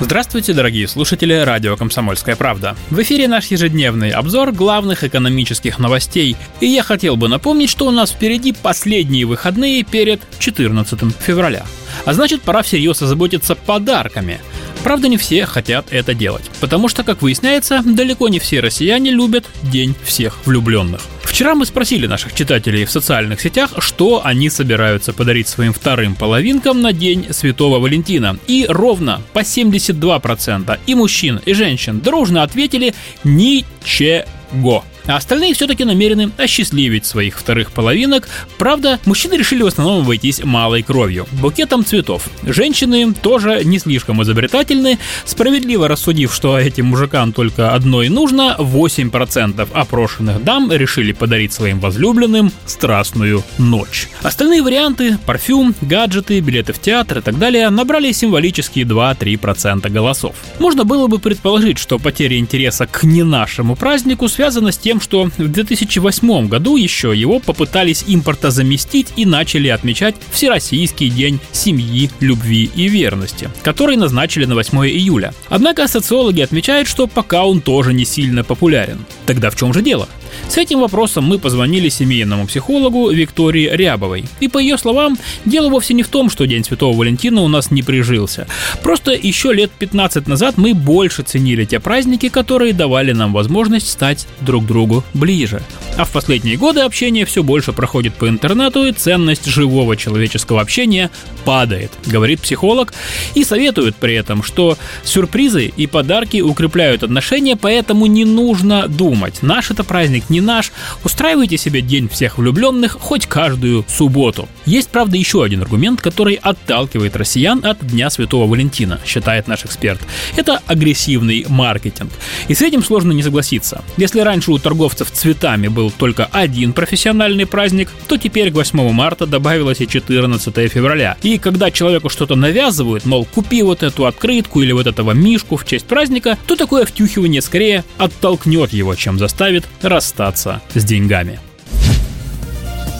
Здравствуйте, дорогие слушатели радио «Комсомольская правда». В эфире наш ежедневный обзор главных экономических новостей. И я хотел бы напомнить, что у нас впереди последние выходные перед 14 февраля. А значит, пора всерьез озаботиться подарками. Правда, не все хотят это делать, потому что, как выясняется, далеко не все россияне любят День всех влюбленных. Вчера мы спросили наших читателей в социальных сетях, что они собираются подарить своим вторым половинкам на День Святого Валентина. И ровно по 72% и мужчин, и женщин дружно ответили «Ничего». А остальные все-таки намерены осчастливить своих вторых половинок. Правда, мужчины решили в основном обойтись малой кровью, букетом цветов. Женщины тоже не слишком изобретательны, справедливо рассудив, что этим мужикам только одно и нужно, 8% опрошенных дам решили подарить своим возлюбленным страстную ночь. Остальные варианты – парфюм, гаджеты, билеты в театр и так далее – набрали символические 2-3% голосов. Можно было бы предположить, что потеря интереса к не нашему празднику связана с тем, тем, что в 2008 году еще его попытались импорта заместить и начали отмечать Всероссийский день семьи, любви и верности, который назначили на 8 июля. Однако социологи отмечают, что пока он тоже не сильно популярен. Тогда в чем же дело? С этим вопросом мы позвонили семейному психологу Виктории Рябовой. И по ее словам, дело вовсе не в том, что День Святого Валентина у нас не прижился. Просто еще лет 15 назад мы больше ценили те праздники, которые давали нам возможность стать друг другу ближе. А в последние годы общение все больше проходит по интернету, и ценность живого человеческого общения падает, говорит психолог, и советует при этом, что сюрпризы и подарки укрепляют отношения, поэтому не нужно думать, наш это праздник, не наш, устраивайте себе день всех влюбленных хоть каждую субботу. Есть, правда, еще один аргумент, который отталкивает россиян от Дня Святого Валентина, считает наш эксперт. Это агрессивный маркетинг. И с этим сложно не согласиться. Если раньше у торговцев цветами был только один профессиональный праздник, то теперь к 8 марта добавилось и 14 февраля. И когда человеку что-то навязывают, мол, купи вот эту открытку или вот этого мишку в честь праздника, то такое втюхивание скорее оттолкнет его, чем заставит расстаться с деньгами.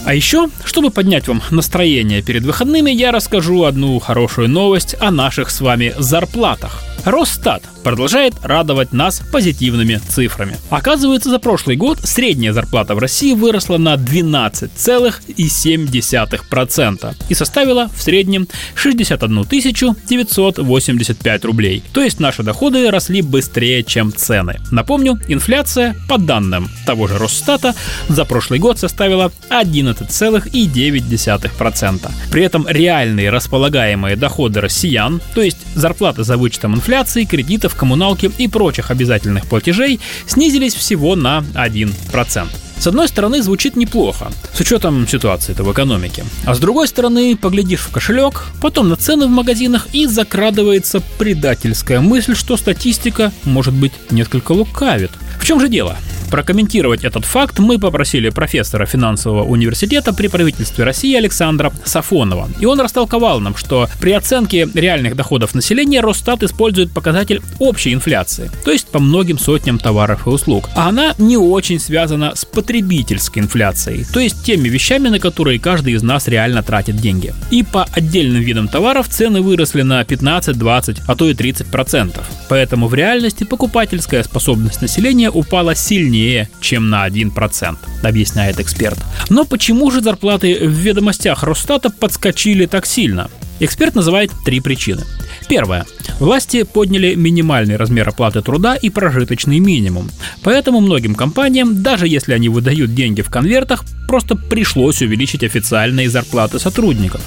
А еще, чтобы поднять вам настроение перед выходными, я расскажу одну хорошую новость о наших с вами зарплатах. Росстат продолжает радовать нас позитивными цифрами. Оказывается, за прошлый год средняя зарплата в России выросла на 12,7% и составила в среднем 61 985 рублей. То есть наши доходы росли быстрее, чем цены. Напомню, инфляция, по данным того же Росстата, за прошлый год составила 11,9%. При этом реальные располагаемые доходы россиян, то есть зарплаты за вычетом инфляции, кредитов, коммуналки и прочих обязательных платежей снизились всего на 1%. С одной стороны, звучит неплохо, с учетом ситуации в экономике. А с другой стороны, поглядишь в кошелек, потом на цены в магазинах и закрадывается предательская мысль, что статистика, может быть, несколько лукавит. В чем же дело? Прокомментировать этот факт мы попросили профессора финансового университета при правительстве России Александра Сафонова. И он растолковал нам, что при оценке реальных доходов населения Росстат использует показатель общей инфляции, то есть по многим сотням товаров и услуг. А она не очень связана с потребительской инфляцией, то есть теми вещами, на которые каждый из нас реально тратит деньги. И по отдельным видам товаров цены выросли на 15, 20, а то и 30 процентов. Поэтому в реальности покупательская способность населения упала сильнее сильнее, чем на 1%, объясняет эксперт. Но почему же зарплаты в ведомостях Росстата подскочили так сильно? Эксперт называет три причины. Первое. Власти подняли минимальный размер оплаты труда и прожиточный минимум. Поэтому многим компаниям, даже если они выдают деньги в конвертах, просто пришлось увеличить официальные зарплаты сотрудников.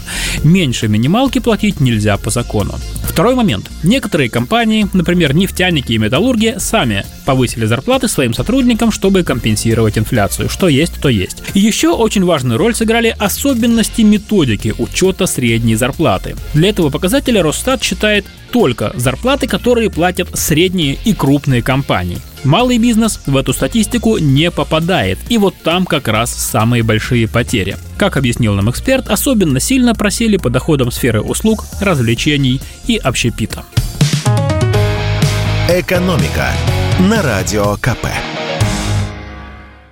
Меньше минималки платить нельзя по закону. Второй момент. Некоторые компании, например, нефтяники и металлурги, сами повысили зарплаты своим сотрудникам, чтобы компенсировать инфляцию. Что есть, то есть. И еще очень важную роль сыграли особенности методики учета средней зарплаты. Для этого показателя Росстат считает только зарплаты, которые платят средние и крупные компании. Малый бизнес в эту статистику не попадает, и вот там как раз самые большие потери. Как объяснил нам эксперт, особенно сильно просели по доходам сферы услуг, развлечений и общепита. «Экономика» на Радио КП.